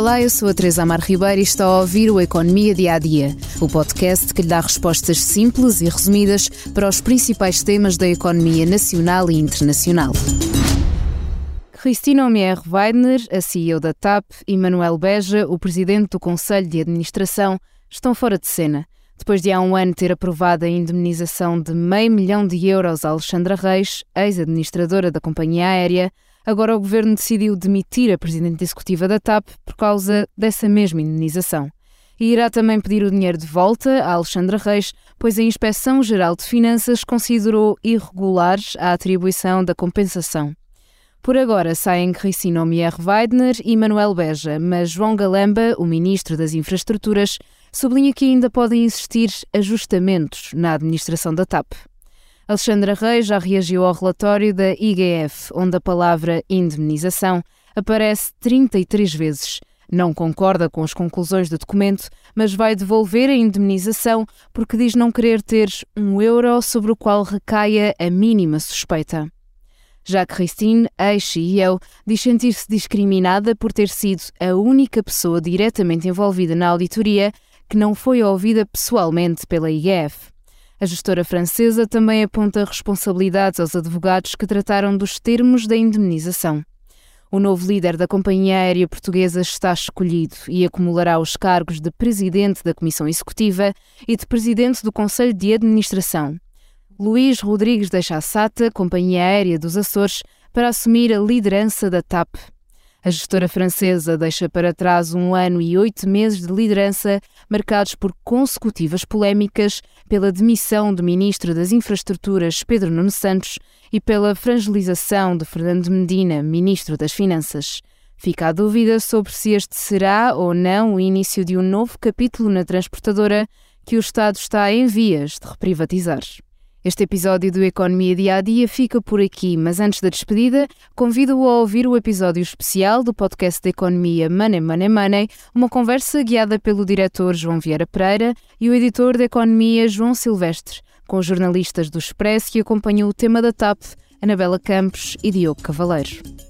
Olá, eu sou a Teresa Amar Ribeiro e está a ouvir o Economia Dia a Dia, o podcast que lhe dá respostas simples e resumidas para os principais temas da economia nacional e internacional. Cristina Omier Weidner, a CEO da TAP, e Manuel Beja, o presidente do Conselho de Administração, estão fora de cena. Depois de há um ano ter aprovado a indemnização de meio milhão de euros a Alexandra Reis, ex-administradora da companhia aérea, Agora o governo decidiu demitir a presidente executiva da TAP por causa dessa mesma indenização. E irá também pedir o dinheiro de volta a Alexandra Reis, pois a Inspeção Geral de Finanças considerou irregulares a atribuição da compensação. Por agora saem Cristina Omier Weidner e Manuel Beja, mas João Galamba, o ministro das Infraestruturas, sublinha que ainda podem existir ajustamentos na administração da TAP. Alexandra Reis já reagiu ao relatório da IGF, onde a palavra indemnização aparece 33 vezes. Não concorda com as conclusões do documento, mas vai devolver a indemnização porque diz não querer ter um euro sobre o qual recaia a mínima suspeita. Já Christine, ex-CEO, diz sentir-se discriminada por ter sido a única pessoa diretamente envolvida na auditoria que não foi ouvida pessoalmente pela IGF. A gestora francesa também aponta responsabilidades aos advogados que trataram dos termos da indemnização. O novo líder da companhia aérea portuguesa está escolhido e acumulará os cargos de presidente da Comissão Executiva e de presidente do Conselho de Administração. Luís Rodrigues deixa a SATA, companhia aérea dos Açores, para assumir a liderança da TAP. A gestora francesa deixa para trás um ano e oito meses de liderança marcados por consecutivas polémicas pela demissão do ministro das Infraestruturas, Pedro Nuno Santos, e pela fragilização de Fernando Medina, ministro das Finanças. Fica a dúvida sobre se este será ou não o início de um novo capítulo na transportadora que o Estado está em vias de reprivatizar. Este episódio do Economia Dia a Dia fica por aqui, mas antes da despedida, convido-o a ouvir o episódio especial do podcast de economia Money Money Money, uma conversa guiada pelo diretor João Vieira Pereira e o editor de economia João Silvestre, com os jornalistas do Expresso que acompanham o tema da TAP, Anabela Campos e Diogo Cavaleiro.